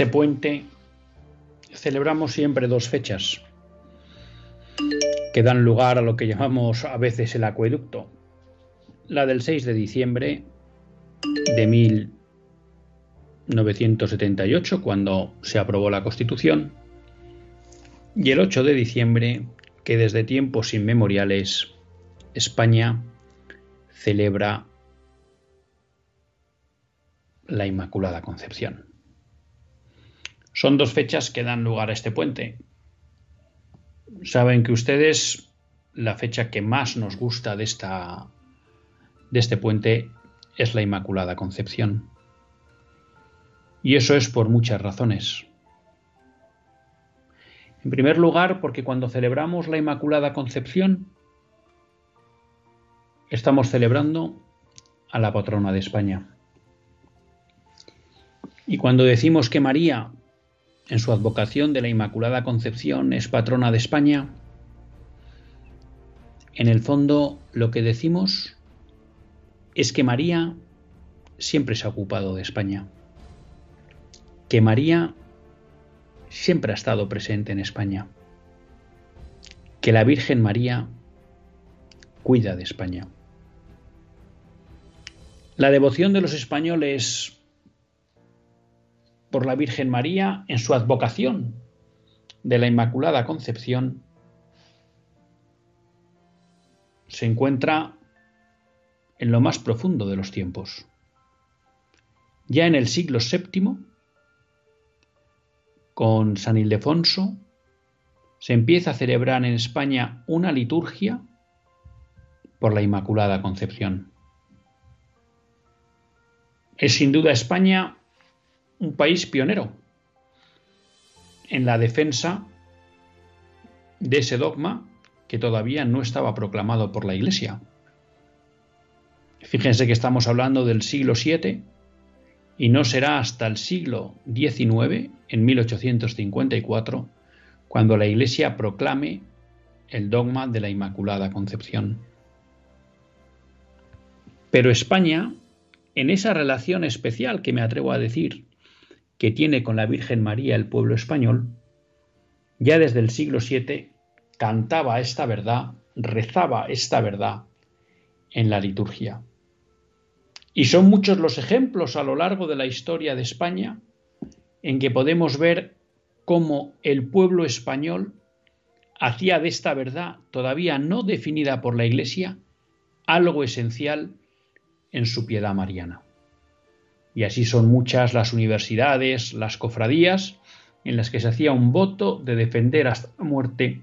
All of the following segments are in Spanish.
Este puente celebramos siempre dos fechas que dan lugar a lo que llamamos a veces el acueducto. La del 6 de diciembre de 1978, cuando se aprobó la Constitución, y el 8 de diciembre, que desde tiempos inmemoriales España celebra la Inmaculada Concepción. Son dos fechas que dan lugar a este puente. Saben que ustedes la fecha que más nos gusta de, esta, de este puente es la Inmaculada Concepción. Y eso es por muchas razones. En primer lugar, porque cuando celebramos la Inmaculada Concepción, estamos celebrando a la patrona de España. Y cuando decimos que María en su advocación de la Inmaculada Concepción es patrona de España, en el fondo lo que decimos es que María siempre se ha ocupado de España, que María siempre ha estado presente en España, que la Virgen María cuida de España. La devoción de los españoles por la Virgen María en su advocación de la Inmaculada Concepción se encuentra en lo más profundo de los tiempos. Ya en el siglo VII, con San Ildefonso, se empieza a celebrar en España una liturgia por la Inmaculada Concepción. Es sin duda España un país pionero en la defensa de ese dogma que todavía no estaba proclamado por la Iglesia. Fíjense que estamos hablando del siglo VII y no será hasta el siglo XIX, en 1854, cuando la Iglesia proclame el dogma de la Inmaculada Concepción. Pero España, en esa relación especial que me atrevo a decir que tiene con la Virgen María el pueblo español, ya desde el siglo VII cantaba esta verdad, rezaba esta verdad en la liturgia. Y son muchos los ejemplos a lo largo de la historia de España en que podemos ver cómo el pueblo español hacía de esta verdad, todavía no definida por la Iglesia, algo esencial en su piedad mariana. Y así son muchas las universidades, las cofradías, en las que se hacía un voto de defender hasta la muerte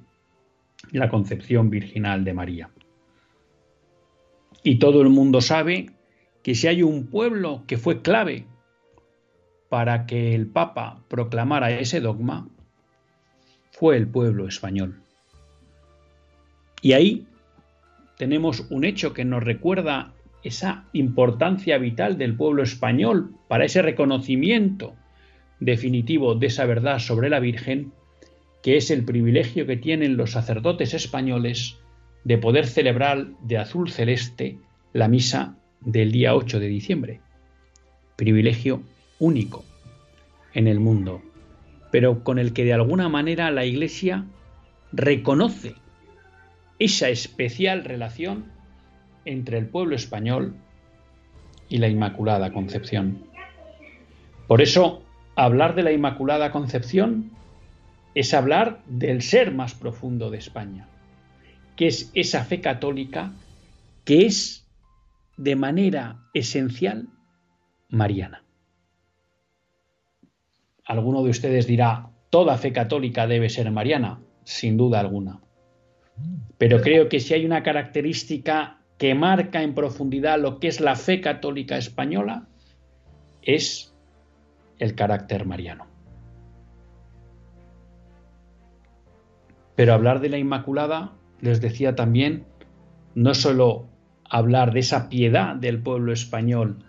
la concepción virginal de María. Y todo el mundo sabe que si hay un pueblo que fue clave para que el Papa proclamara ese dogma, fue el pueblo español. Y ahí tenemos un hecho que nos recuerda esa importancia vital del pueblo español para ese reconocimiento definitivo de esa verdad sobre la Virgen, que es el privilegio que tienen los sacerdotes españoles de poder celebrar de azul celeste la misa del día 8 de diciembre. Privilegio único en el mundo, pero con el que de alguna manera la Iglesia reconoce esa especial relación entre el pueblo español y la Inmaculada Concepción. Por eso, hablar de la Inmaculada Concepción es hablar del ser más profundo de España, que es esa fe católica que es de manera esencial mariana. Alguno de ustedes dirá, toda fe católica debe ser mariana, sin duda alguna. Pero creo que si hay una característica que marca en profundidad lo que es la fe católica española, es el carácter mariano. Pero hablar de la Inmaculada, les decía también, no solo hablar de esa piedad del pueblo español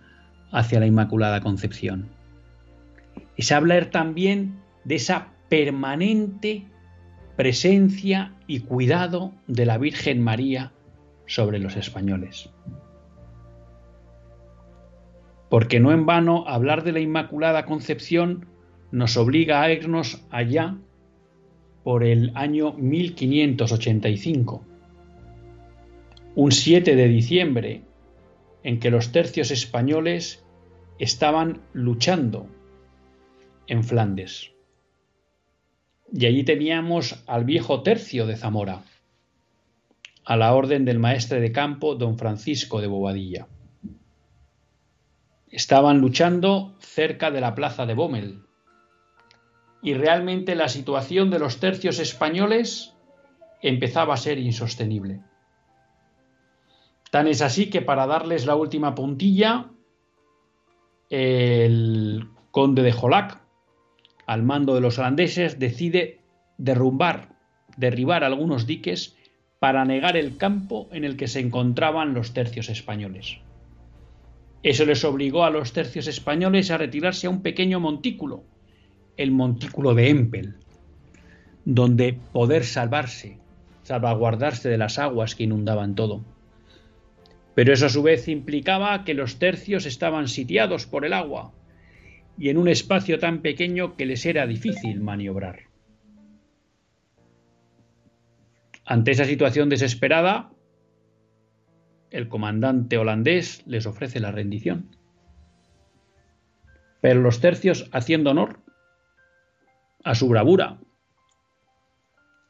hacia la Inmaculada Concepción, es hablar también de esa permanente presencia y cuidado de la Virgen María sobre los españoles. Porque no en vano hablar de la Inmaculada Concepción nos obliga a irnos allá por el año 1585, un 7 de diciembre, en que los tercios españoles estaban luchando en Flandes. Y allí teníamos al viejo tercio de Zamora, a la orden del maestre de campo don Francisco de Bobadilla. Estaban luchando cerca de la plaza de Bommel. Y realmente la situación de los tercios españoles empezaba a ser insostenible. Tan es así que para darles la última puntilla, el conde de Jolac, al mando de los holandeses, decide derrumbar, derribar algunos diques para negar el campo en el que se encontraban los tercios españoles. Eso les obligó a los tercios españoles a retirarse a un pequeño montículo, el montículo de Empel, donde poder salvarse, salvaguardarse de las aguas que inundaban todo. Pero eso a su vez implicaba que los tercios estaban sitiados por el agua y en un espacio tan pequeño que les era difícil maniobrar. Ante esa situación desesperada, el comandante holandés les ofrece la rendición. Pero los tercios, haciendo honor a su bravura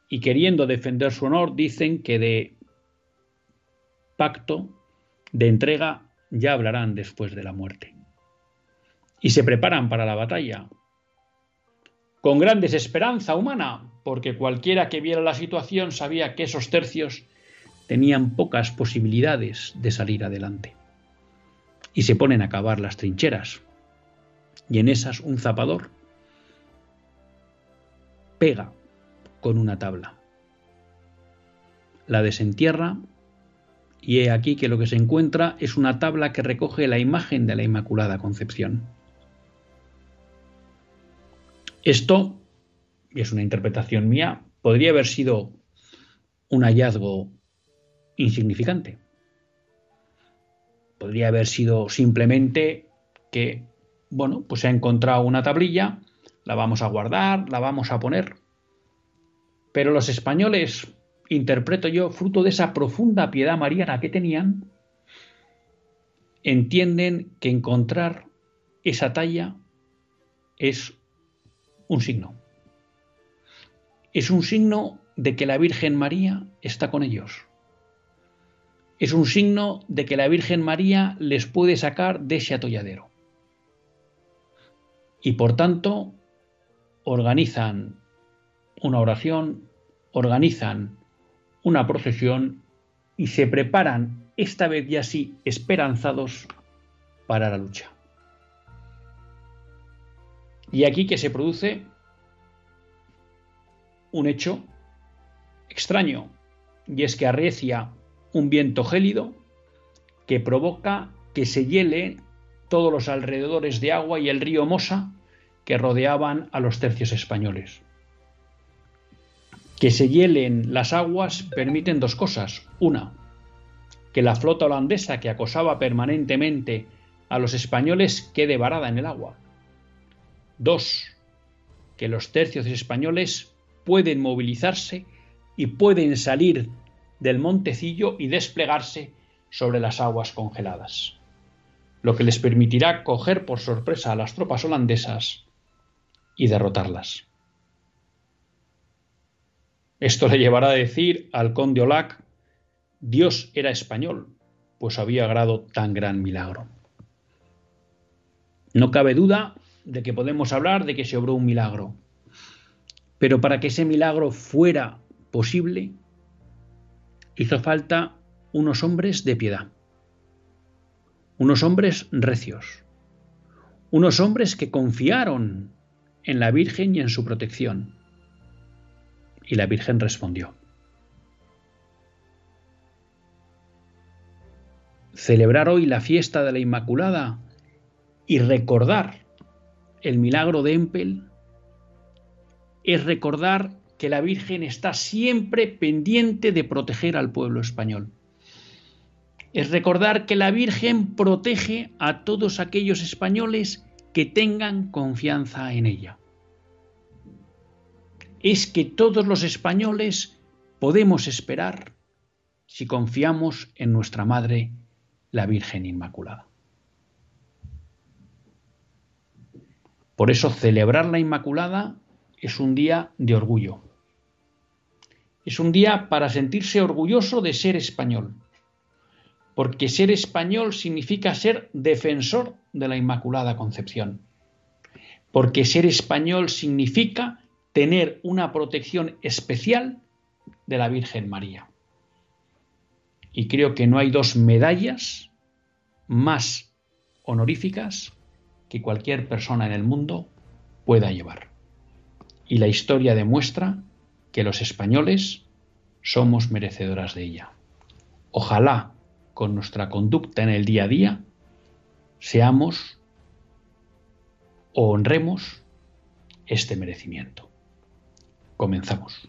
y queriendo defender su honor, dicen que de pacto, de entrega, ya hablarán después de la muerte. Y se preparan para la batalla, con gran desesperanza humana, porque cualquiera que viera la situación sabía que esos tercios tenían pocas posibilidades de salir adelante. Y se ponen a cavar las trincheras. Y en esas un zapador pega con una tabla. La desentierra y he aquí que lo que se encuentra es una tabla que recoge la imagen de la Inmaculada Concepción. Esto y es una interpretación mía, podría haber sido un hallazgo insignificante. Podría haber sido simplemente que, bueno, pues se ha encontrado una tablilla, la vamos a guardar, la vamos a poner. Pero los españoles, interpreto yo, fruto de esa profunda piedad mariana que tenían, entienden que encontrar esa talla es un signo es un signo de que la Virgen María está con ellos. Es un signo de que la Virgen María les puede sacar de ese atolladero. Y por tanto, organizan una oración, organizan una procesión y se preparan, esta vez ya sí, esperanzados para la lucha. Y aquí que se produce un hecho extraño, y es que arrecia un viento gélido que provoca que se hiele todos los alrededores de agua y el río Mosa que rodeaban a los tercios españoles. Que se hielen las aguas permiten dos cosas. Una, que la flota holandesa que acosaba permanentemente a los españoles quede varada en el agua. Dos, que los tercios españoles pueden movilizarse y pueden salir del montecillo y desplegarse sobre las aguas congeladas. lo que les permitirá coger por sorpresa a las tropas holandesas y derrotarlas. Esto le llevará a decir al conde Olac, Dios era español, pues había agrado tan gran milagro. No cabe duda de que podemos hablar de que se obró un milagro, pero para que ese milagro fuera posible, hizo falta unos hombres de piedad, unos hombres recios, unos hombres que confiaron en la Virgen y en su protección. Y la Virgen respondió. Celebrar hoy la fiesta de la Inmaculada y recordar el milagro de Empel es recordar que la Virgen está siempre pendiente de proteger al pueblo español. Es recordar que la Virgen protege a todos aquellos españoles que tengan confianza en ella. Es que todos los españoles podemos esperar si confiamos en nuestra Madre, la Virgen Inmaculada. Por eso celebrar la Inmaculada es un día de orgullo. Es un día para sentirse orgulloso de ser español. Porque ser español significa ser defensor de la Inmaculada Concepción. Porque ser español significa tener una protección especial de la Virgen María. Y creo que no hay dos medallas más honoríficas que cualquier persona en el mundo pueda llevar. Y la historia demuestra que los españoles somos merecedoras de ella. Ojalá con nuestra conducta en el día a día seamos o honremos este merecimiento. Comenzamos.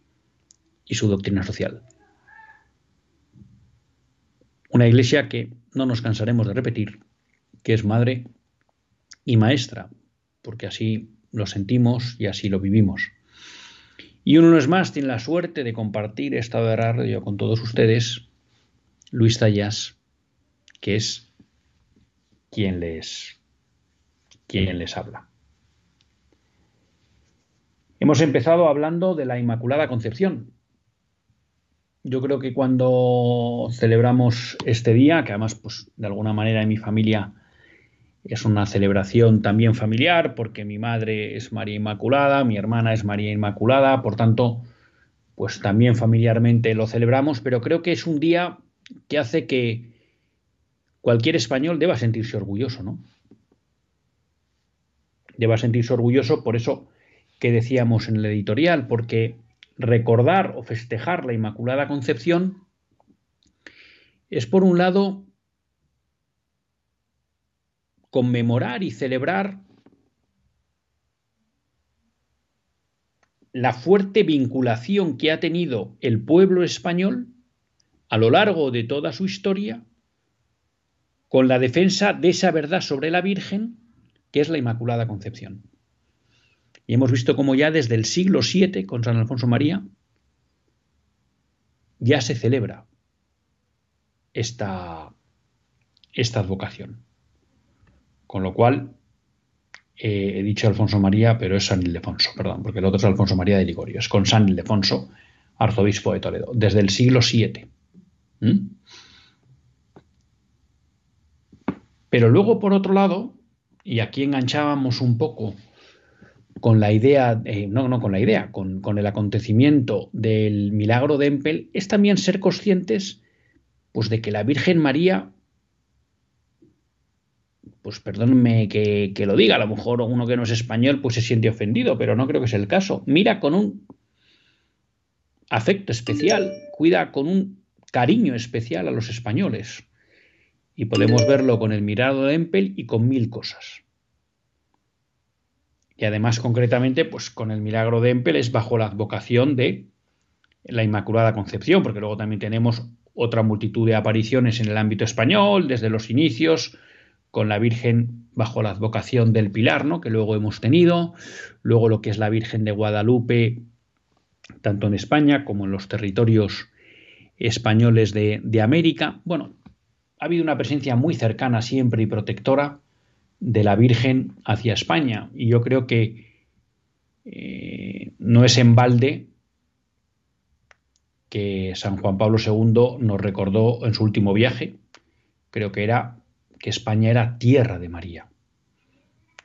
y su doctrina social. Una iglesia que no nos cansaremos de repetir, que es madre y maestra, porque así lo sentimos y así lo vivimos. Y uno no es más, tiene la suerte de compartir esta de radio con todos ustedes, Luis Tallas, que es quien les, quien les habla. Hemos empezado hablando de la Inmaculada Concepción, yo creo que cuando celebramos este día, que además, pues, de alguna manera en mi familia es una celebración también familiar, porque mi madre es María Inmaculada, mi hermana es María Inmaculada, por tanto, pues también familiarmente lo celebramos, pero creo que es un día que hace que cualquier español deba sentirse orgulloso, ¿no? Deba sentirse orgulloso por eso que decíamos en el editorial, porque recordar o festejar la Inmaculada Concepción es por un lado conmemorar y celebrar la fuerte vinculación que ha tenido el pueblo español a lo largo de toda su historia con la defensa de esa verdad sobre la Virgen, que es la Inmaculada Concepción. Y hemos visto cómo ya desde el siglo VII, con San Alfonso María, ya se celebra esta, esta advocación. Con lo cual, eh, he dicho Alfonso María, pero es San Ildefonso, perdón, porque el otro es Alfonso María de Ligorio, es con San Ildefonso, arzobispo de Toledo, desde el siglo VII. Pero luego, por otro lado, y aquí enganchábamos un poco con la idea, eh, no, no con la idea, con, con, el acontecimiento del milagro de Empel, es también ser conscientes pues, de que la Virgen María pues perdónenme que, lo diga, a lo mejor uno que no es español pues se siente ofendido, pero no creo que sea el caso. Mira con un afecto especial, cuida con un cariño especial a los españoles. Y podemos verlo con el mirado de Empel y con mil cosas. Y además, concretamente, pues con el milagro de Empel es bajo la advocación de la Inmaculada Concepción, porque luego también tenemos otra multitud de apariciones en el ámbito español, desde los inicios, con la Virgen bajo la advocación del Pilar, ¿no? que luego hemos tenido, luego lo que es la Virgen de Guadalupe, tanto en España como en los territorios españoles de, América. Bueno, ha habido una presencia muy cercana siempre y protectora de la Virgen hacia España. Y yo creo que eh, no es en balde que San Juan Pablo II nos recordó en su último viaje, creo que era que España era tierra de María.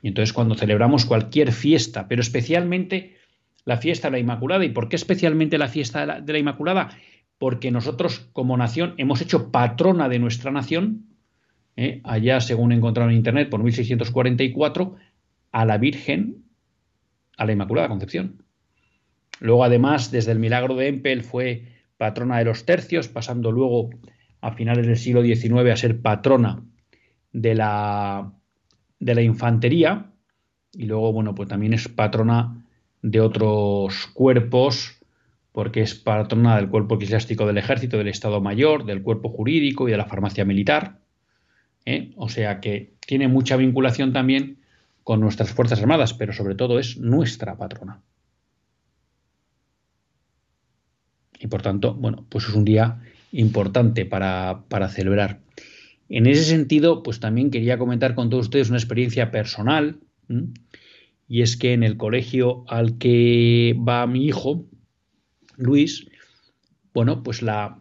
Y entonces cuando celebramos cualquier fiesta, pero especialmente la fiesta de la Inmaculada, ¿y por qué especialmente la fiesta de la, Inmaculada? Porque nosotros como nación hemos hecho patrona de nuestra nación, ¿eh? allá según encontraron en Internet por 1644, a la Virgen, a la Inmaculada Concepción. Luego además, desde el milagro de Empel fue patrona de los tercios, pasando luego a finales del siglo XIX a ser patrona de la, de la infantería y luego, bueno, pues también es patrona de otros cuerpos porque es patrona del cuerpo eclesiástico del ejército, del Estado Mayor, del cuerpo jurídico y de la farmacia militar. ¿Eh? O sea que tiene mucha vinculación también con nuestras Fuerzas Armadas, pero sobre todo es nuestra patrona. Y por tanto, bueno, pues es un día importante para, para celebrar. En ese sentido, pues también quería comentar con todos ustedes una experiencia personal, y es que en el colegio al que va mi hijo, Luis, bueno, pues la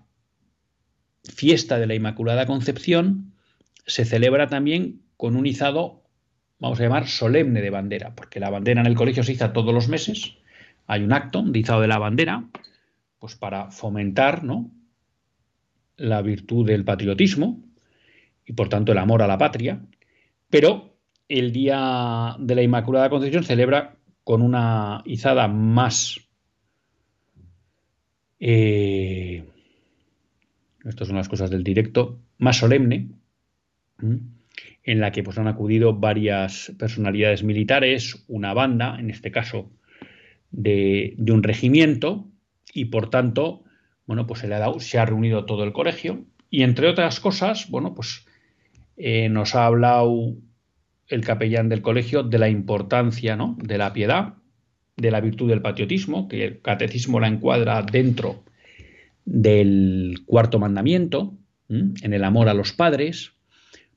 fiesta de la Inmaculada Concepción se celebra también con un izado, vamos a llamar, solemne de bandera, porque la bandera en el colegio se iza todos los meses, hay un acto de izado de la bandera, pues para fomentar, ¿no? la virtud del patriotismo, y por tanto el amor a la patria, pero el Día de la Inmaculada Concepción celebra con una izada más... Eh, estas son las cosas del directo, más solemne, en la que pues, han acudido varias personalidades militares, una banda, en este caso de, un regimiento, y por tanto, bueno, pues se, le ha dado, se ha reunido todo el colegio, y entre otras cosas, bueno, pues eh, nos ha hablado el capellán del colegio de la importancia ¿no? de la piedad, de la virtud del patriotismo, que el catecismo la encuadra dentro del cuarto mandamiento, en el amor a los padres.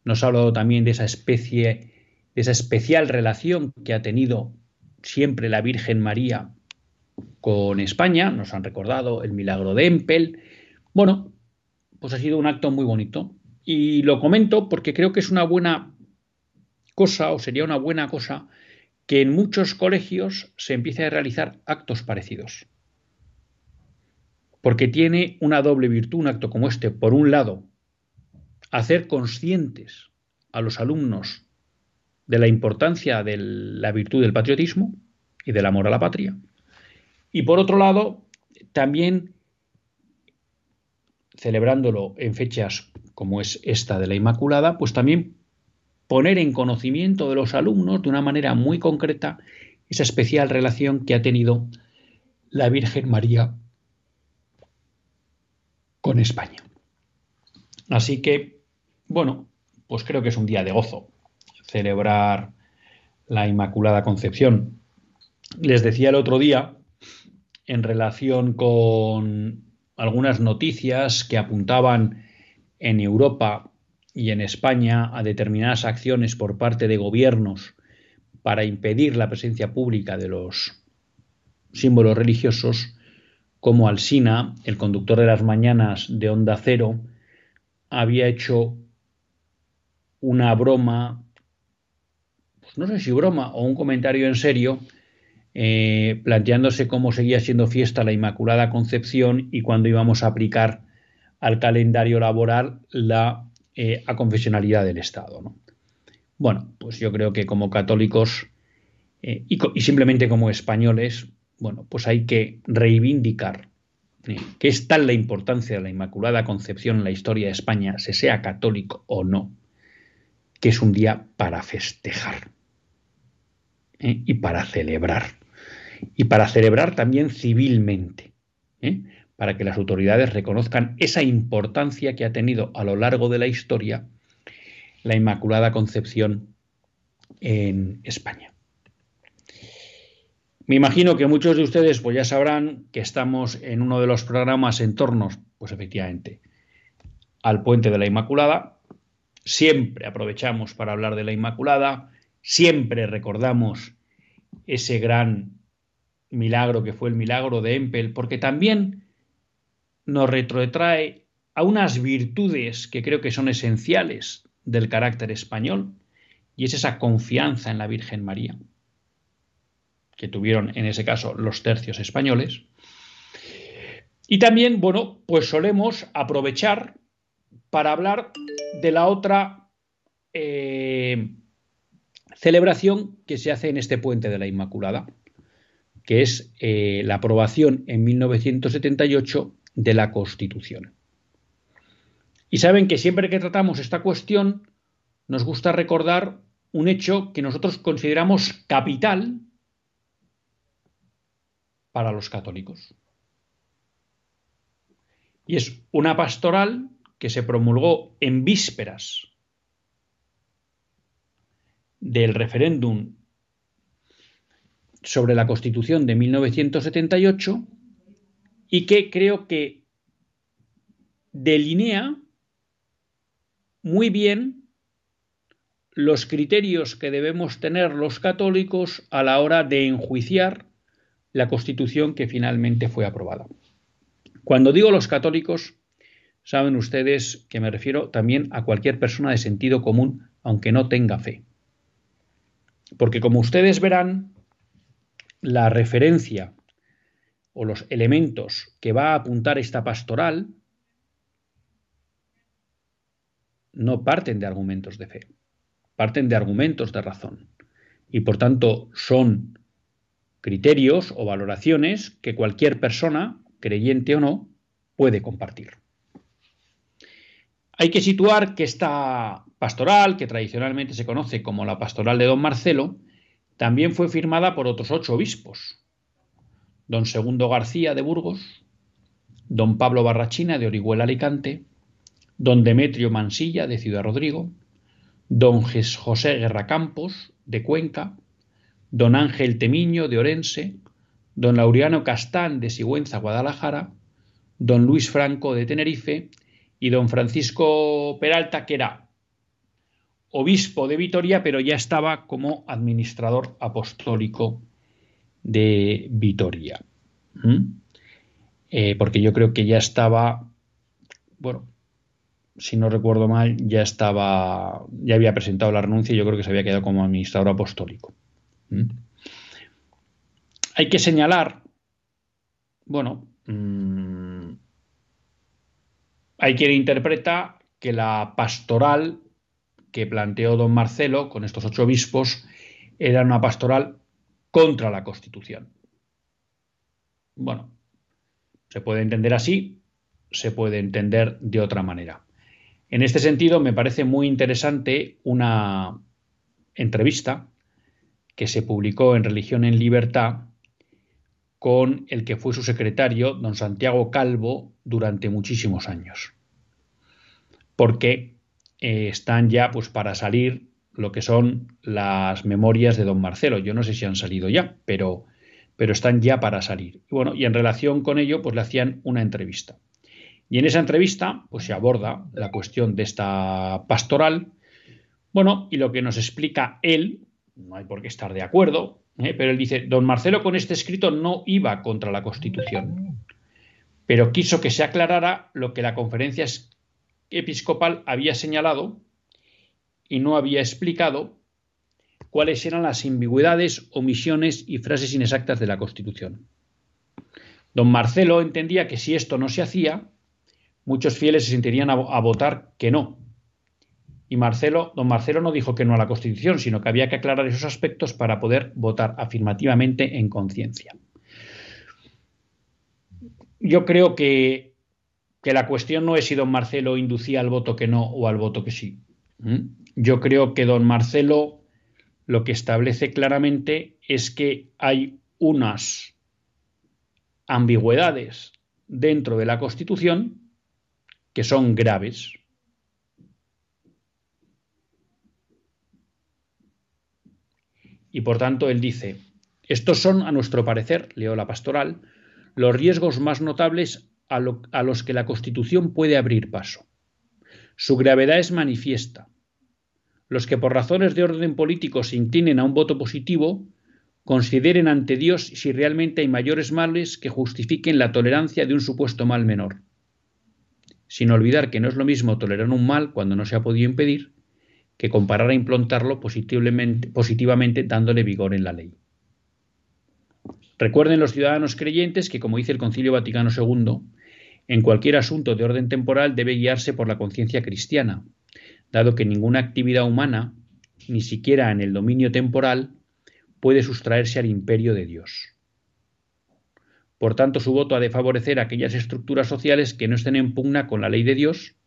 Nos ha hablado también de esa especie, de esa especial relación que ha tenido siempre la Virgen María con España. Nos han recordado el milagro de Empel. Bueno, pues ha sido un acto muy bonito. Y lo comento porque creo que es una buena cosa o sería una buena cosa que en muchos colegios se empiece a realizar actos parecidos. Porque tiene una doble virtud un acto como este. Por un lado, hacer conscientes a los alumnos de la importancia de la virtud del patriotismo y del amor a la patria. Y por otro lado, también celebrándolo en fechas como es esta de la Inmaculada, pues también poner en conocimiento de los alumnos de una manera muy concreta esa especial relación que ha tenido la Virgen María con España. Así que, bueno, pues creo que es un día de gozo celebrar la Inmaculada Concepción. Les decía el otro día, en relación con algunas noticias que apuntaban en Europa y en España a determinadas acciones por parte de gobiernos para impedir la presencia pública de los símbolos religiosos, como Alsina, el conductor de las mañanas de Onda Cero, había hecho una broma, pues no sé si broma o un comentario en serio, eh, planteándose cómo seguía siendo fiesta la Inmaculada Concepción y cuándo íbamos a aplicar al calendario laboral la eh, aconfesionalidad del Estado. Bueno, pues yo creo que como católicos eh, y, simplemente como españoles, bueno, pues hay que reivindicar que es tal la importancia de la Inmaculada Concepción en la historia de España, se sea católico o no, que es un día para festejar y para celebrar y para celebrar también civilmente, ¿eh? para que las autoridades reconozcan esa importancia que ha tenido a lo largo de la historia la Inmaculada Concepción en España. Me imagino que muchos de ustedes pues ya sabrán que estamos en uno de los programas en torno, pues efectivamente, al puente de la Inmaculada. Siempre aprovechamos para hablar de la Inmaculada, siempre recordamos ese gran milagro que fue el milagro de Empel, porque también nos retrotrae a unas virtudes que creo que son esenciales del carácter español, y es esa confianza en la Virgen María, que tuvieron en ese caso los tercios españoles. Y también, bueno, pues solemos aprovechar para hablar de la otra eh, celebración que se hace en este puente de la Inmaculada, que es eh, la aprobación en 1978 de la Constitución. Y saben que siempre que tratamos esta cuestión, nos gusta recordar un hecho que nosotros consideramos capital para los católicos. Y es una pastoral que se promulgó en vísperas del referéndum sobre la Constitución de 1978 y que creo que delinea muy bien los criterios que debemos tener los católicos a la hora de enjuiciar la Constitución que finalmente fue aprobada. Cuando digo los católicos, saben ustedes que me refiero también a cualquier persona de sentido común, aunque no tenga fe. Porque como ustedes verán, la referencia o los elementos que va a apuntar esta pastoral no parten de argumentos de fe, parten de argumentos de razón. Y por tanto son criterios o valoraciones que cualquier persona, creyente o no, puede compartir. Hay que situar que esta pastoral, que tradicionalmente se conoce como la pastoral de don Marcelo, también fue firmada por otros ocho obispos. Don Segundo García de Burgos, don Pablo Barrachina de Orihuela Alicante, don Demetrio Mansilla de Ciudad Rodrigo, don José Guerra Campos de Cuenca, don Ángel Temiño de Orense, don Laureano Castán de Sigüenza, Guadalajara, don Luis Franco de Tenerife y don Francisco Peralta, que era obispo de Vitoria, pero ya estaba como administrador apostólico de Vitoria. ¿Mm? Eh, porque yo creo que ya estaba, bueno, si no recuerdo mal, ya estaba, ya había presentado la renuncia y yo creo que se había quedado como administrador apostólico. ¿Mm? Hay que señalar, bueno, mm, hay quien interpreta que la pastoral que planteó don Marcelo con estos ocho obispos era una pastoral contra la Constitución. Bueno, se puede entender así, se puede entender de otra manera. En este sentido, me parece muy interesante una entrevista que se publicó en Religión en Libertad con el que fue su secretario, don Santiago Calvo, durante muchísimos años. Porque eh, están ya pues para salir lo que son las memorias de don Marcelo. Yo no sé si han salido ya, pero, pero están ya para salir. Y bueno, y en relación con ello, pues le hacían una entrevista. Y en esa entrevista, pues se aborda la cuestión de esta pastoral. Bueno, y lo que nos explica él, no hay por qué estar de acuerdo, ¿eh? pero él dice, don Marcelo con este escrito no iba contra la Constitución, pero quiso que se aclarara lo que la conferencia episcopal había señalado y no había explicado cuáles eran las ambigüedades, omisiones y frases inexactas de la Constitución. Don Marcelo entendía que si esto no se hacía, muchos fieles se sentirían a, a votar que no, y Marcelo, don Marcelo no dijo que no a la Constitución, sino que había que aclarar esos aspectos para poder votar afirmativamente en conciencia. Yo creo que, que, la cuestión no es si don Marcelo inducía al voto que no o al voto que sí. ¿Mm? Yo creo que don Marcelo lo que establece claramente es que hay unas ambigüedades dentro de la Constitución que son graves Y por tanto él dice, estos son, a nuestro parecer, leo la pastoral, los riesgos más notables a, a los que la Constitución puede abrir paso. Su gravedad es manifiesta. Los que por razones de orden político se inclinen a un voto positivo, consideren ante Dios si realmente hay mayores males que justifiquen la tolerancia de un supuesto mal menor. Sin olvidar que no es lo mismo tolerar un mal cuando no se ha podido impedir que comparar a implantarlo positivamente dándole vigor en la ley. Recuerden los ciudadanos creyentes que, como dice el Concilio Vaticano II, en cualquier asunto de orden temporal debe guiarse por la conciencia cristiana, dado que ninguna actividad humana, ni siquiera en el dominio temporal, puede sustraerse al imperio de Dios. Por tanto, su voto ha de favorecer aquellas estructuras sociales que no estén en pugna con la ley de Dios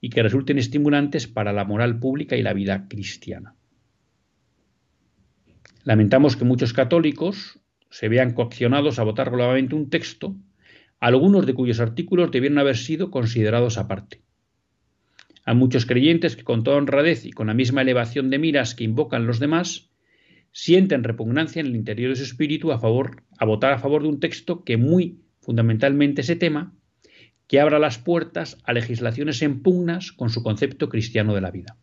y que resulten estimulantes para la moral pública y la vida cristiana. Lamentamos que muchos católicos se vean coaccionados a votar globalmente un texto, algunos de cuyos artículos debieron haber sido considerados aparte. Hay muchos creyentes que con toda honradez y con la misma elevación de miras que invocan los demás, sienten repugnancia en el interior de su espíritu a, favor, a votar a favor de un texto que muy fundamentalmente ese tema que abra las puertas a legislaciones en pugnas con su concepto cristiano de la vida.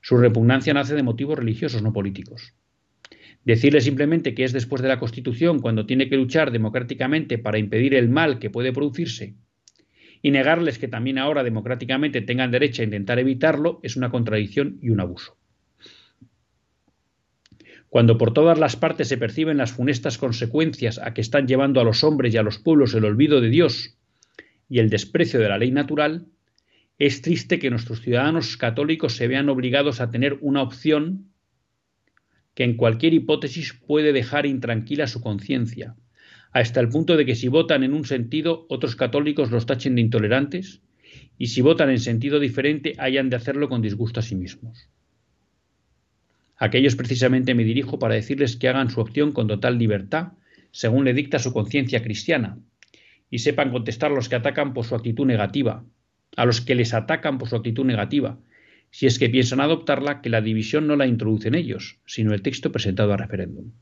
Su repugnancia nace de motivos religiosos, no políticos. Decirle simplemente que es después de la Constitución cuando tiene que luchar democráticamente para impedir el mal que puede producirse y negarles que también ahora democráticamente tengan derecho a intentar evitarlo es una contradicción y un abuso. Cuando por todas las partes se perciben las funestas consecuencias a que están llevando a los hombres y a los pueblos el olvido de Dios y el desprecio de la ley natural, es triste que nuestros ciudadanos católicos se vean obligados a tener una opción que en cualquier hipótesis puede dejar intranquila su conciencia, hasta el punto de que si votan en un sentido, otros católicos los tachen de intolerantes, y si votan en sentido diferente, hayan de hacerlo con disgusto a sí mismos. Aquellos precisamente me dirijo para decirles que hagan su opción con total libertad, según le dicta su conciencia cristiana, y sepan contestar a los que atacan por su actitud negativa, a los que les atacan por su actitud negativa, si es que piensan adoptarla, que la división no la introducen ellos, sino el texto presentado a referéndum.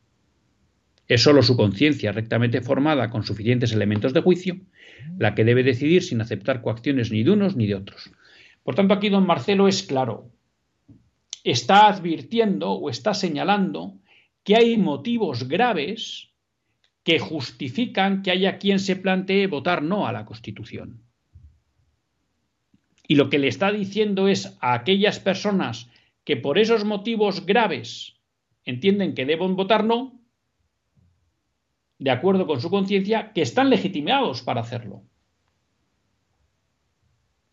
Es sólo su conciencia rectamente formada con suficientes elementos de juicio la que debe decidir sin aceptar coacciones ni de unos ni de otros. Por tanto, aquí don Marcelo es claro. Está advirtiendo o está señalando que hay motivos graves que justifican que haya quien se plantee votar no a la Constitución. Y lo que le está diciendo es a aquellas personas que por esos motivos graves entienden que deben votar no, de acuerdo con su conciencia, que están legitimados para hacerlo.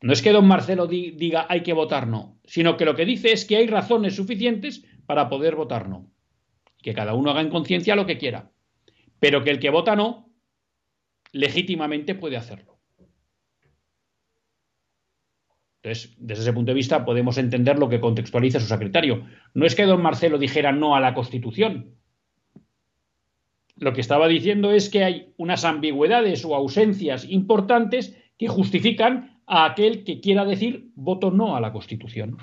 No es que don Marcelo diga hay que votar no, sino que lo que dice es que hay razones suficientes para poder votar no. Que cada uno haga en conciencia lo que quiera pero que el que vota no, legítimamente puede hacerlo. Entonces, desde ese punto de vista podemos entender lo que contextualiza su secretario. No es que don Marcelo dijera no a la Constitución. Lo que estaba diciendo es que hay unas ambigüedades o ausencias importantes que justifican a aquel que quiera decir voto no a la Constitución.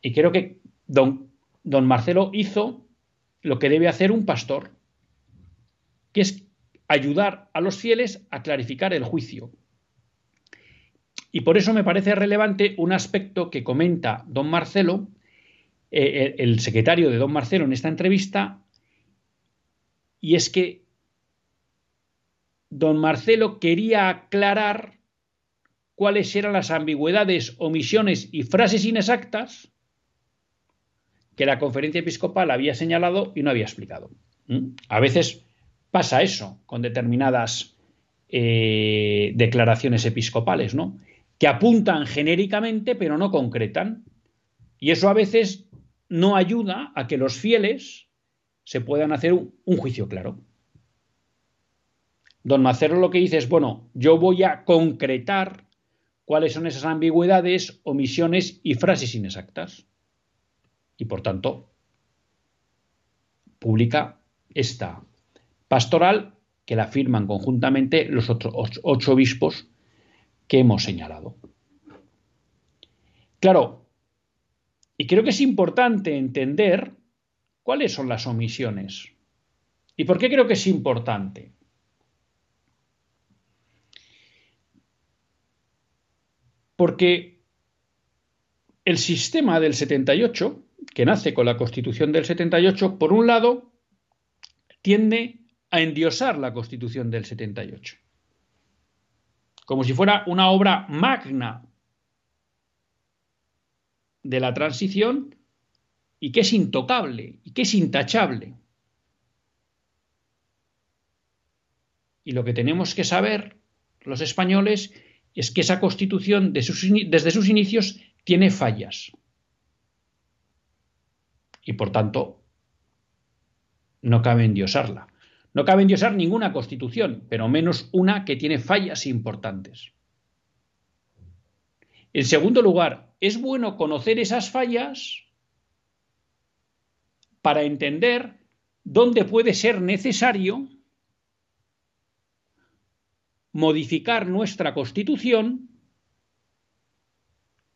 Y creo que don, don Marcelo hizo lo que debe hacer un pastor, que es ayudar a los fieles a clarificar el juicio. Y por eso me parece relevante un aspecto que comenta don Marcelo, eh, el secretario de don Marcelo en esta entrevista, y es que don Marcelo quería aclarar cuáles eran las ambigüedades, omisiones y frases inexactas que la conferencia episcopal había señalado y no había explicado. ¿Mm? A veces pasa eso con determinadas eh, declaraciones episcopales, ¿no? Que apuntan genéricamente pero no concretan. Y eso a veces no ayuda a que los fieles se puedan hacer un, un juicio claro. Don Macero lo que dice es, bueno, yo voy a concretar cuáles son esas ambigüedades, omisiones y frases inexactas y por tanto publica esta pastoral que la firman conjuntamente los otros ocho obispos que hemos señalado. Claro, y creo que es importante entender cuáles son las omisiones. ¿Y por qué creo que es importante? Porque el sistema del 78 que nace con la Constitución del 78, por un lado, tiende a endiosar la Constitución del 78, como si fuera una obra magna de la transición y que es intocable y que es intachable. Y lo que tenemos que saber los españoles es que esa constitución desde sus inicios tiene fallas y por tanto no cabe endiosarla. No cabe endiosar ninguna constitución, pero menos una que tiene fallas importantes. En segundo lugar, es bueno conocer esas fallas para entender dónde puede ser necesario modificar nuestra constitución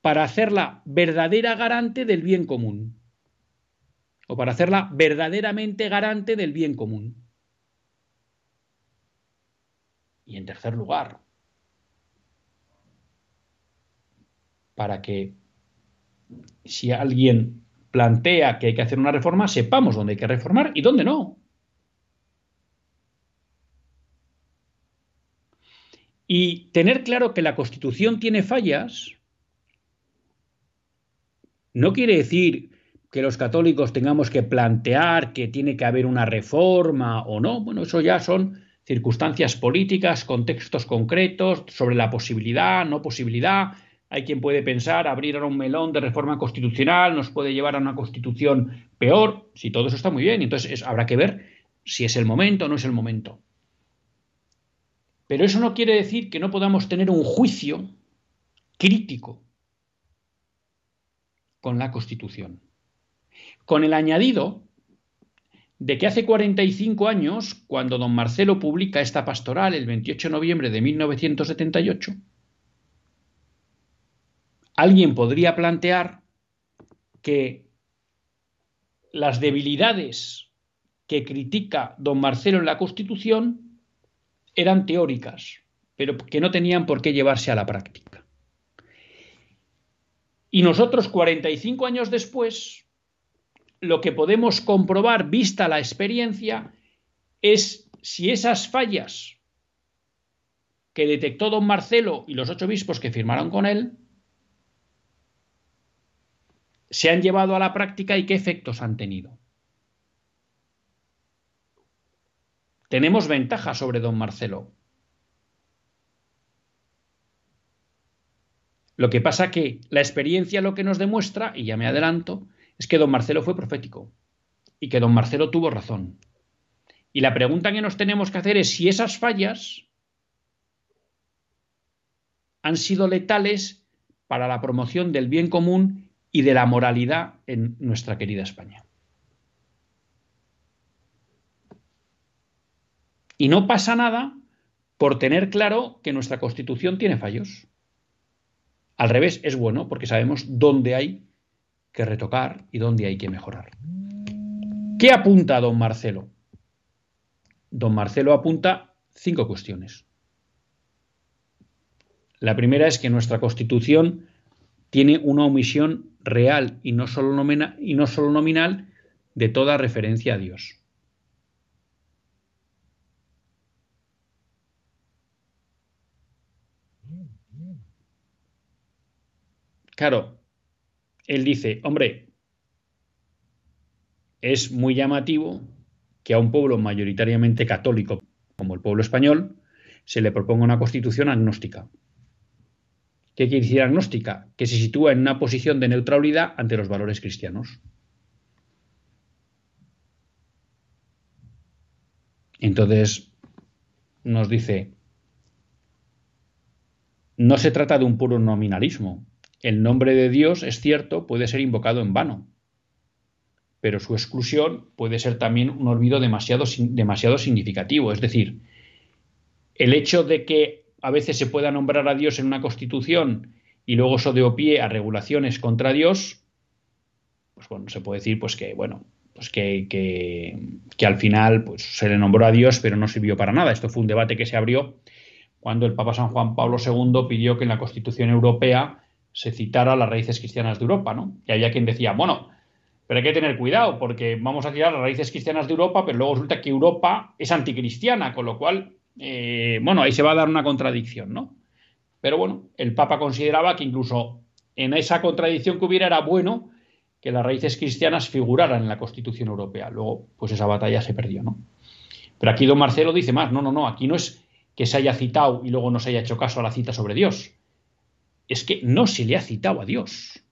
para hacerla verdadera garante del bien común o para hacerla verdaderamente garante del bien común. Y en tercer lugar, para que si alguien plantea que hay que hacer una reforma, sepamos dónde hay que reformar y dónde no. Y tener claro que la Constitución tiene fallas no quiere decir que los católicos tengamos que plantear que tiene que haber una reforma o no. Bueno, eso ya son circunstancias políticas, contextos concretos sobre la posibilidad, no posibilidad. Hay quien puede pensar abrir ahora un melón de reforma constitucional nos puede llevar a una constitución peor. Si todo eso está muy bien, entonces habrá que ver si es el momento o no es el momento. Pero eso no quiere decir que no podamos tener un juicio crítico con la Constitución con el añadido de que hace 45 años, cuando don Marcelo publica esta pastoral el 28 de noviembre de 1978, alguien podría plantear que las debilidades que critica don Marcelo en la Constitución eran teóricas, pero que no tenían por qué llevarse a la práctica. Y nosotros, 45 años después, lo que podemos comprobar, vista la experiencia, es si esas fallas que detectó don Marcelo y los ocho obispos que firmaron con él se han llevado a la práctica y qué efectos han tenido. Tenemos ventaja sobre don Marcelo. Lo que pasa que la experiencia lo que nos demuestra, y ya me adelanto, es que don Marcelo fue profético y que don Marcelo tuvo razón. Y la pregunta que nos tenemos que hacer es si esas fallas han sido letales para la promoción del bien común y de la moralidad en nuestra querida España. Y no pasa nada por tener claro que nuestra Constitución tiene fallos. Al revés, es bueno porque sabemos dónde hay que retocar y dónde hay que mejorar. ¿Qué apunta don Marcelo? Don Marcelo apunta cinco cuestiones. La primera es que nuestra Constitución tiene una omisión real y no solo, y no solo nominal de toda referencia a Dios. Claro, él dice, hombre, es muy llamativo que a un pueblo mayoritariamente católico como el pueblo español se le proponga una constitución agnóstica. ¿Qué quiere decir agnóstica? Que se sitúa en una posición de neutralidad ante los valores cristianos. Entonces, nos dice, no se trata de un puro nominalismo, el nombre de Dios, es cierto, puede ser invocado en vano, pero su exclusión puede ser también un olvido demasiado, significativo. Es decir, el hecho de que a veces se pueda nombrar a Dios en una constitución y luego eso de pie a regulaciones contra Dios, pues bueno, se puede decir pues que, bueno, pues que, que, al final pues, se le nombró a Dios, pero no sirvió para nada. Esto fue un debate que se abrió cuando el Papa San Juan Pablo II pidió que en la Constitución Europea se citara las raíces cristianas de Europa, ¿no? Y había quien decía, bueno, pero hay que tener cuidado, porque vamos a citar las raíces cristianas de Europa, pero luego resulta que Europa es anticristiana, con lo cual, eh, bueno, ahí se va a dar una contradicción, ¿no? Pero bueno, el Papa consideraba que incluso en esa contradicción que hubiera era bueno que las raíces cristianas figuraran en la Constitución Europea. Luego, pues esa batalla se perdió, ¿no? Pero aquí don Marcelo dice más, no, no, no, aquí no es que se haya citado y luego no se haya hecho caso a la cita sobre Dios es que no se le ha citado a Dios.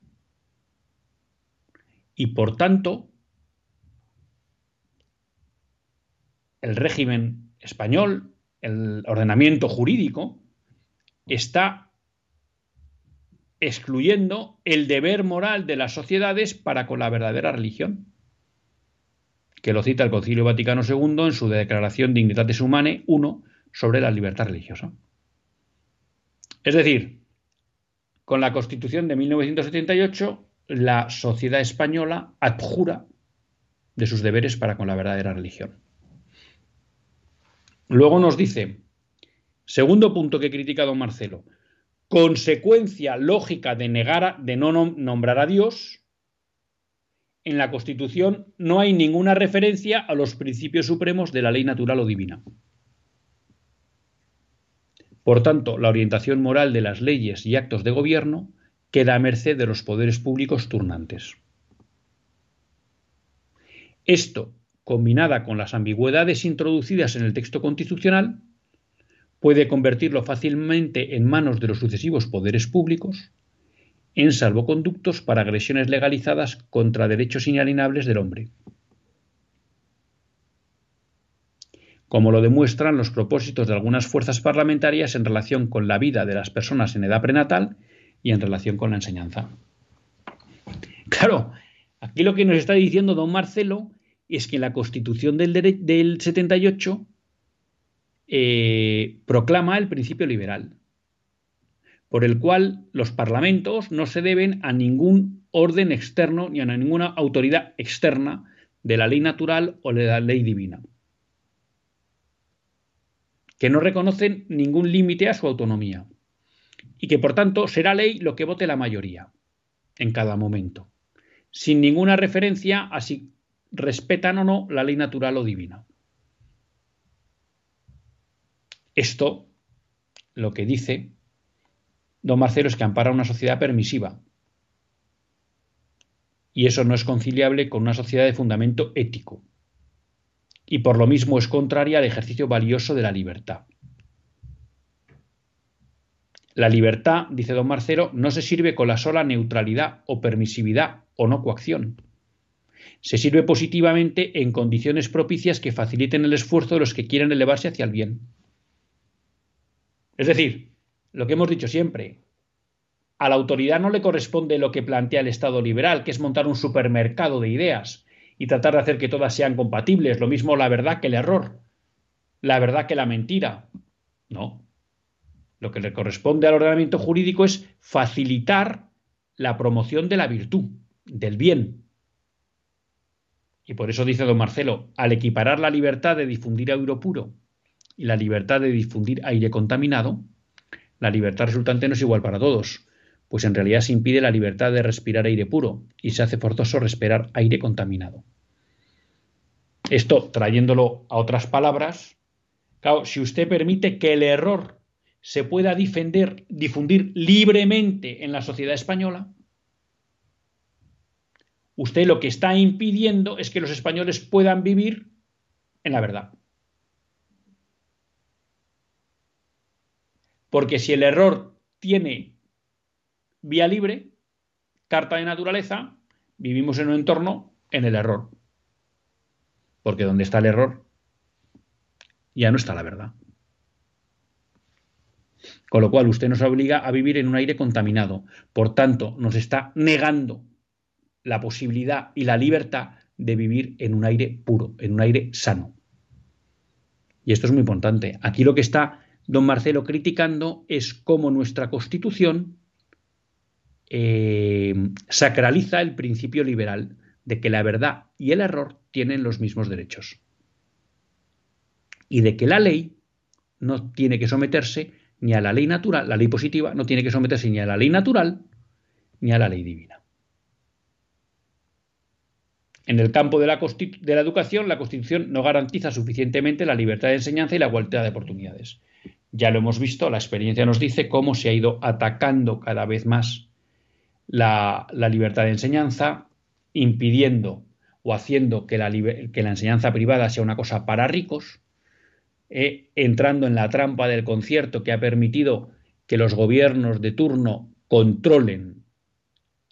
Y por tanto, el régimen español, el ordenamiento jurídico, está excluyendo el deber moral de las sociedades para con la verdadera religión, que lo cita el Concilio Vaticano II en su Declaración Dignitatis Humanae 1 sobre la libertad religiosa. Es decir, con la Constitución de 1978, la sociedad española adjura de sus deberes para con la verdadera religión. Luego nos dice, segundo punto que critica don Marcelo, consecuencia lógica de negar de no nombrar a Dios, en la Constitución no hay ninguna referencia a los principios supremos de la ley natural o divina. Por tanto, la orientación moral de las leyes y actos de gobierno queda a merced de los poderes públicos turnantes. Esto, combinada con las ambigüedades introducidas en el texto constitucional, puede convertirlo fácilmente en manos de los sucesivos poderes públicos en salvoconductos para agresiones legalizadas contra derechos inalienables del hombre. Como lo demuestran los propósitos de algunas fuerzas parlamentarias en relación con la vida de las personas en edad prenatal y en relación con la enseñanza. Claro, aquí lo que nos está diciendo don Marcelo es que la Constitución del, del 78 eh, proclama el principio liberal, por el cual los parlamentos no se deben a ningún orden externo ni a ninguna autoridad externa de la ley natural o de la ley divina que no reconocen ningún límite a su autonomía y que por tanto será ley lo que vote la mayoría en cada momento, sin ninguna referencia a si respetan o no la ley natural o divina. Esto lo que dice don Marcelo es que ampara una sociedad permisiva. Y eso no es conciliable con una sociedad de fundamento ético y por lo mismo es contraria al ejercicio valioso de la libertad. La libertad, dice don Marcelo, no se sirve con la sola neutralidad o permisividad o no coacción. Se sirve positivamente en condiciones propicias que faciliten el esfuerzo de los que quieren elevarse hacia el bien. Es decir, lo que hemos dicho siempre, a la autoridad no le corresponde lo que plantea el Estado liberal, que es montar un supermercado de ideas y tratar de hacer que todas sean compatibles, lo mismo la verdad que el error, la verdad que la mentira. No. Lo que le corresponde al ordenamiento jurídico es facilitar la promoción de la virtud, del bien. Y por eso dice don Marcelo, al equiparar la libertad de difundir aire puro y la libertad de difundir aire contaminado, la libertad resultante no es igual para todos, pues en realidad se impide la libertad de respirar aire puro y se hace forzoso respirar aire contaminado. Esto, trayéndolo a otras palabras, claro, si usted permite que el error se pueda difundir libremente en la sociedad española, usted lo que está impidiendo es que los españoles puedan vivir en la verdad. Porque si el error tiene vía libre, carta de naturaleza, vivimos en un entorno en el error. Porque donde está el error, ya no está la verdad. Con lo cual usted nos obliga a vivir en un aire contaminado. Por tanto, nos está negando la posibilidad y la libertad de vivir en un aire puro, en un aire sano. Y esto es muy importante. Aquí lo que está don Marcelo criticando es cómo nuestra Constitución eh, sacraliza el principio liberal de que la verdad y el error tienen los mismos derechos. Y de que la ley no tiene que someterse ni a la ley natural, la ley positiva no tiene que someterse ni a la ley natural ni a la ley divina. En el campo de la, de la, educación, la Constitución no garantiza suficientemente la libertad de enseñanza y la igualdad de oportunidades. Ya lo hemos visto, la experiencia nos dice cómo se ha ido atacando cada vez más la, libertad de enseñanza, impidiendo o haciendo que la, enseñanza privada sea una cosa para ricos, eh, entrando en la trampa del concierto que ha permitido que los gobiernos de turno controlen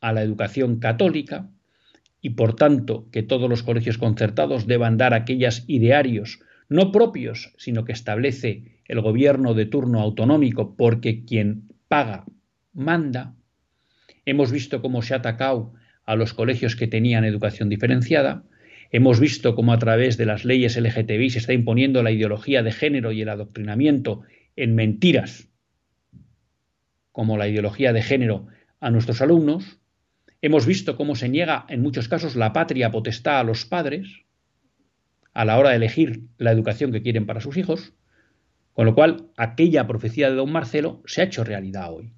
a la educación católica y por tanto que todos los colegios concertados deban dar aquellos idearios no propios, sino que establece el gobierno de turno autonómico porque quien paga manda. Hemos visto cómo se ha atacado a los colegios que tenían educación diferenciada. Hemos visto cómo a través de las leyes LGTBI se está imponiendo la ideología de género y el adoctrinamiento en mentiras, como la ideología de género, a nuestros alumnos. Hemos visto cómo se niega en muchos casos la patria potestad a los padres a la hora de elegir la educación que quieren para sus hijos. Con lo cual, aquella profecía de don Marcelo se ha hecho realidad hoy.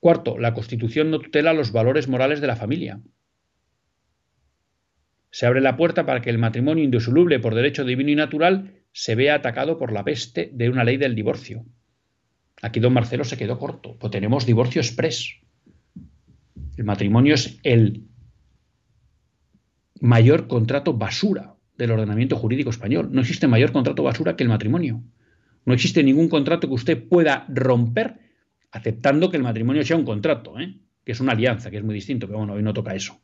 Cuarto, la Constitución no tutela los valores morales de la familia. Se abre la puerta para que el matrimonio indisoluble por derecho divino y natural se vea atacado por la peste de una ley del divorcio. Aquí don Marcelo se quedó corto, pues tenemos divorcio express. El matrimonio es el mayor contrato basura del ordenamiento jurídico español. No existe mayor contrato basura que el matrimonio. No existe ningún contrato que usted pueda romper aceptando que el matrimonio sea un contrato, ¿eh? que es una alianza, que es muy distinto, pero bueno, hoy no toca eso.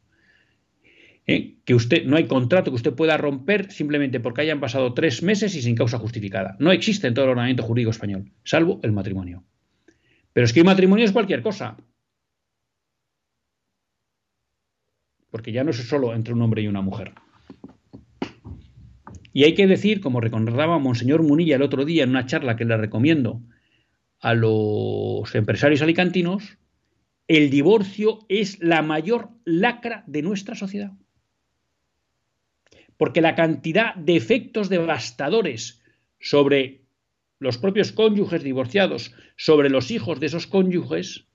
¿Eh? Que usted no hay contrato que usted pueda romper simplemente porque hayan pasado tres meses y sin causa justificada. No existe en todo el ordenamiento jurídico español, salvo el matrimonio. Pero es que el matrimonio es cualquier cosa. Porque ya no es solo entre un hombre y una mujer. Y hay que decir, como recordaba Monseñor Munilla el otro día en una charla que le recomiendo a los empresarios alicantinos, el divorcio es la mayor lacra de nuestra sociedad. Porque la cantidad de efectos devastadores sobre los propios cónyuges divorciados, sobre los hijos de esos cónyuges,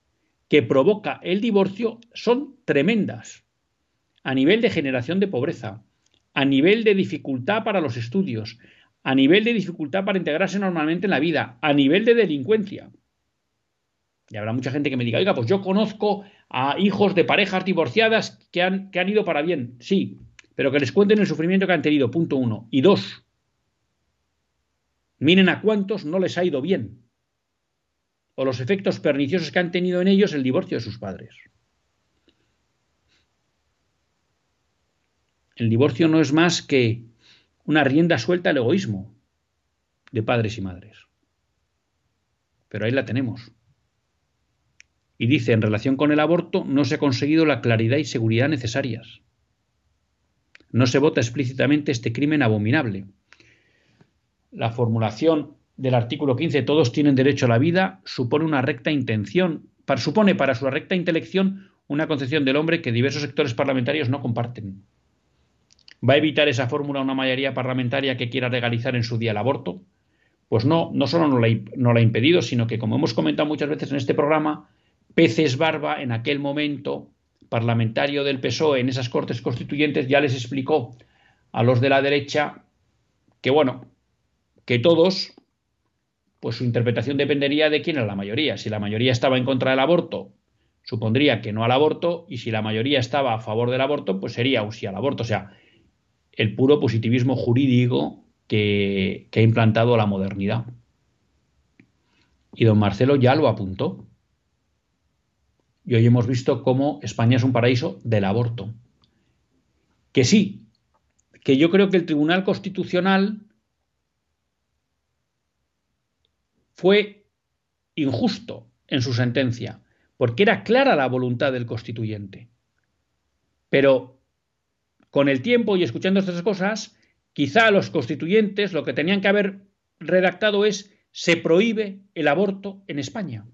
que provoca el divorcio son tremendas. A nivel de generación de pobreza, a nivel de dificultad para los estudios, a nivel de dificultad para integrarse normalmente en la vida, a nivel de delincuencia. Y habrá mucha gente que me diga, oiga, pues yo conozco a hijos de parejas divorciadas que han, que han ido para bien. Sí, pero que les cuenten el sufrimiento que han tenido, punto uno. Y dos, miren a cuántos no les ha ido bien. O los efectos perniciosos que han tenido en ellos el divorcio de sus padres. El divorcio no es más que una rienda suelta al egoísmo de padres y madres. pero ahí la tenemos. Y dice, en relación con el aborto, no se ha conseguido la claridad y seguridad necesarias. No se vota explícitamente este crimen abominable. La formulación del artículo 15, todos tienen derecho a la vida, supone una recta intención, supone para su recta intelección una concepción del hombre que diversos sectores parlamentarios no comparten. ¿Va a evitar esa fórmula una mayoría parlamentaria que quiera legalizar en su día el aborto? Pues no, no solo no la, ha impedido, sino que, como hemos comentado muchas veces en este programa, Peces Barba, en aquel momento parlamentario del PSOE en esas cortes constituyentes, ya les explicó a los de la derecha que, bueno, que todos, pues su interpretación dependería de quién era la mayoría. Si la mayoría estaba en contra del aborto, supondría que no al aborto, y si la mayoría estaba a favor del aborto, pues sería un sí al aborto. O sea, el puro positivismo jurídico que, ha implantado la modernidad. Y don Marcelo ya lo apuntó. Y hoy hemos visto cómo España es un paraíso del aborto. Que sí, que yo creo que el Tribunal Constitucional fue injusto en su sentencia, porque era clara la voluntad del constituyente. Pero con el tiempo y escuchando estas cosas, quizá los constituyentes lo que tenían que haber redactado es se prohíbe el aborto en España.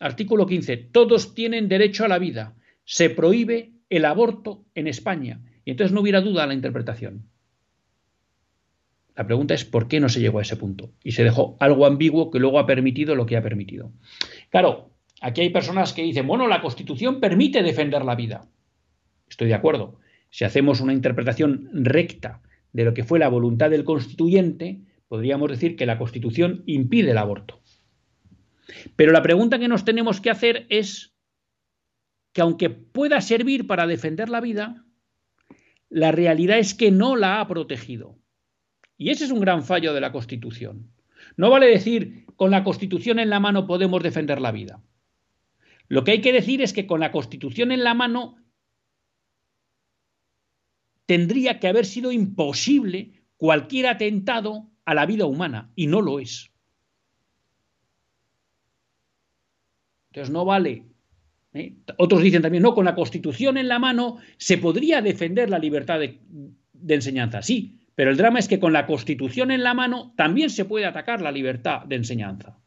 Artículo 15. Todos tienen derecho a la vida. Se prohíbe el aborto en España. Y entonces no hubiera duda a la interpretación. La pregunta es por qué no se llegó a ese punto. Y se dejó algo ambiguo que luego ha permitido lo que ha permitido. Claro, aquí hay personas que dicen, bueno, la Constitución permite defender la vida. Estoy de acuerdo. Si hacemos una interpretación recta de lo que fue la voluntad del constituyente, podríamos decir que la Constitución impide el aborto. Pero la pregunta que nos tenemos que hacer es que aunque pueda servir para defender la vida, la realidad es que no la ha protegido. Y ese es un gran fallo de la Constitución. No vale decir con la Constitución en la mano podemos defender la vida. Lo que hay que decir es que con la Constitución en la mano tendría que haber sido imposible cualquier atentado a la vida humana, y no lo es. Entonces no vale. ¿eh? Otros dicen también, no, con la Constitución en la mano se podría defender la libertad de, de enseñanza. Sí, pero el drama es que con la Constitución en la mano también se puede atacar la libertad de enseñanza.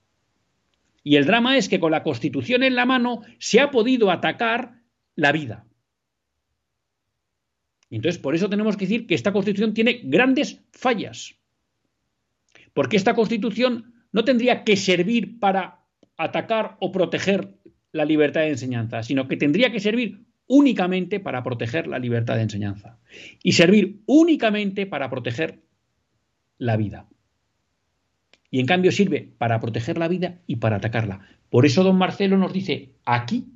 Y el drama es que con la Constitución en la mano se ha podido atacar la vida. Entonces, por eso tenemos que decir que esta Constitución tiene grandes fallas. Porque esta Constitución no tendría que servir para atacar o proteger la libertad de enseñanza, sino que tendría que servir únicamente para proteger la libertad de enseñanza y servir únicamente para proteger la vida. Y en cambio sirve para proteger la vida y para atacarla. Por eso don Marcelo nos dice, aquí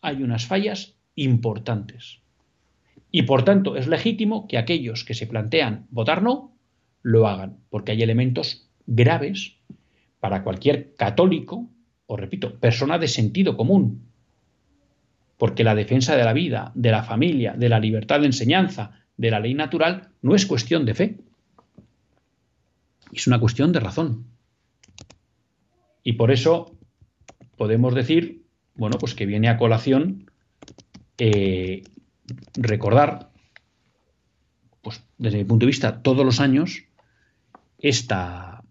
hay unas fallas importantes. Y por tanto es legítimo que aquellos que se plantean votar no lo hagan, porque hay elementos graves para cualquier católico, o repito, persona de sentido común. Porque la defensa de la vida, de la familia, de la libertad de enseñanza, de la ley natural, no es cuestión de fe. Es una cuestión de razón. Y por eso podemos decir, bueno, pues que viene a colación eh, recordar, pues desde mi punto de vista, todos los años, esta,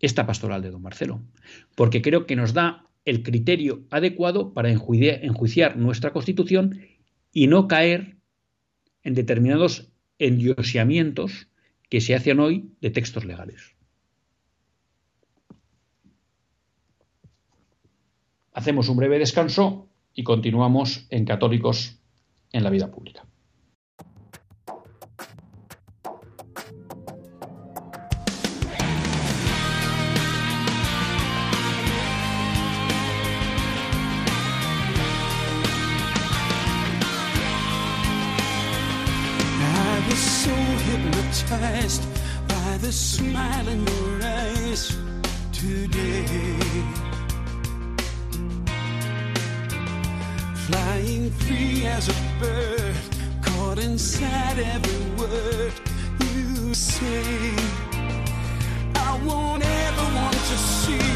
esta pastoral de don Marcelo, porque creo que nos da el criterio adecuado para enjuiciar, nuestra constitución y no caer en determinados endiosamientos que se hacen hoy de textos legales. Hacemos un breve descanso y continuamos en Católicos en la vida pública. Flying free as a bird, caught inside every word you say. I won't ever want to see.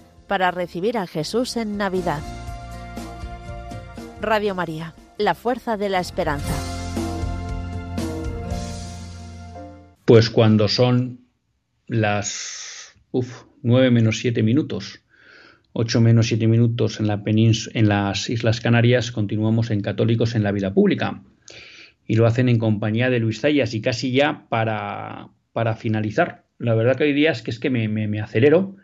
para recibir a Jesús en Navidad. Radio María, la fuerza de la esperanza. Pues cuando son las uf, 9 menos 7 minutos, 8 menos 7 minutos en, la en las Islas Canarias, continuamos en Católicos en la Vida Pública. Y lo hacen en compañía de Luis Zayas. Y casi ya para, para finalizar, la verdad que hoy día es que es que me, me acelero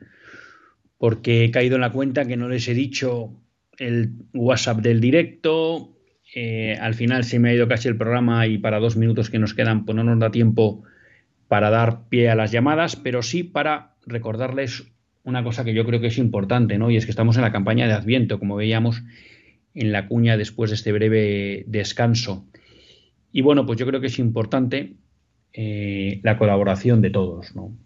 porque he caído en la cuenta que no les he dicho el WhatsApp del directo. Eh, al final se me ha ido casi el programa y para dos minutos que nos quedan, pues no nos da tiempo para dar pie a las llamadas, pero sí para recordarles una cosa que yo creo que es importante, ¿no? Y es que estamos en la campaña de Adviento, como veíamos en la cuña después de este breve descanso. Y bueno, pues yo creo que es importante eh, la colaboración de todos, ¿no?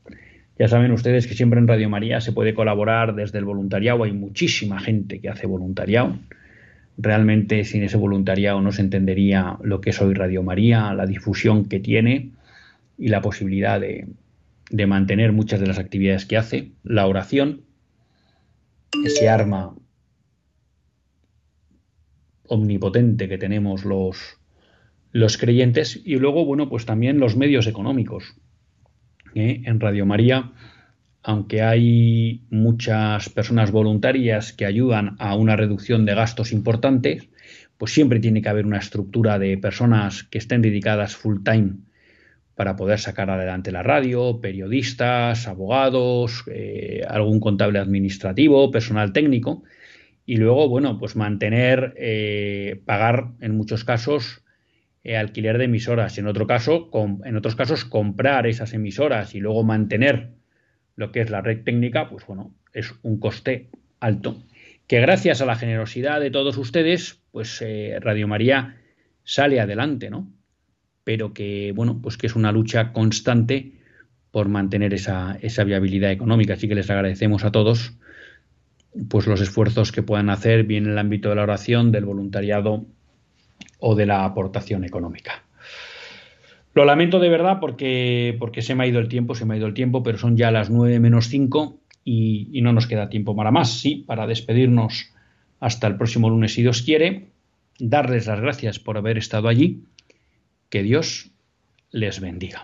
Ya saben ustedes que siempre en Radio María se puede colaborar desde el voluntariado. Hay muchísima gente que hace voluntariado. Realmente sin ese voluntariado no se entendería lo que es hoy Radio María, la difusión que tiene y la posibilidad de, mantener muchas de las actividades que hace. La oración, ese arma omnipotente que tenemos los, los creyentes y luego, bueno, pues también los medios económicos. ¿Eh? En Radio María, aunque hay muchas personas voluntarias que ayudan a una reducción de gastos importantes, pues siempre tiene que haber una estructura de personas que estén dedicadas full time para poder sacar adelante la radio, periodistas, abogados, eh, algún contable administrativo, personal técnico, y luego, bueno, pues mantener, eh, pagar en muchos casos eh, alquiler de emisoras, en, otro caso, en otros casos comprar esas emisoras y luego mantener lo que es la red técnica, pues bueno, es un coste alto, que gracias a la generosidad de todos ustedes, pues eh, Radio María sale adelante, ¿no? Pero que, bueno, pues que es una lucha constante por mantener esa, esa viabilidad económica. Así que les agradecemos a todos pues los esfuerzos que puedan hacer bien en el ámbito de la oración, del voluntariado o de la aportación económica. Lo lamento de verdad porque, porque se me ha ido el tiempo, se me ha ido el tiempo, pero son ya las 9 menos 5 y, y no nos queda tiempo para más. Sí, para despedirnos hasta el próximo lunes si Dios quiere, darles las gracias por haber estado allí, que Dios les bendiga.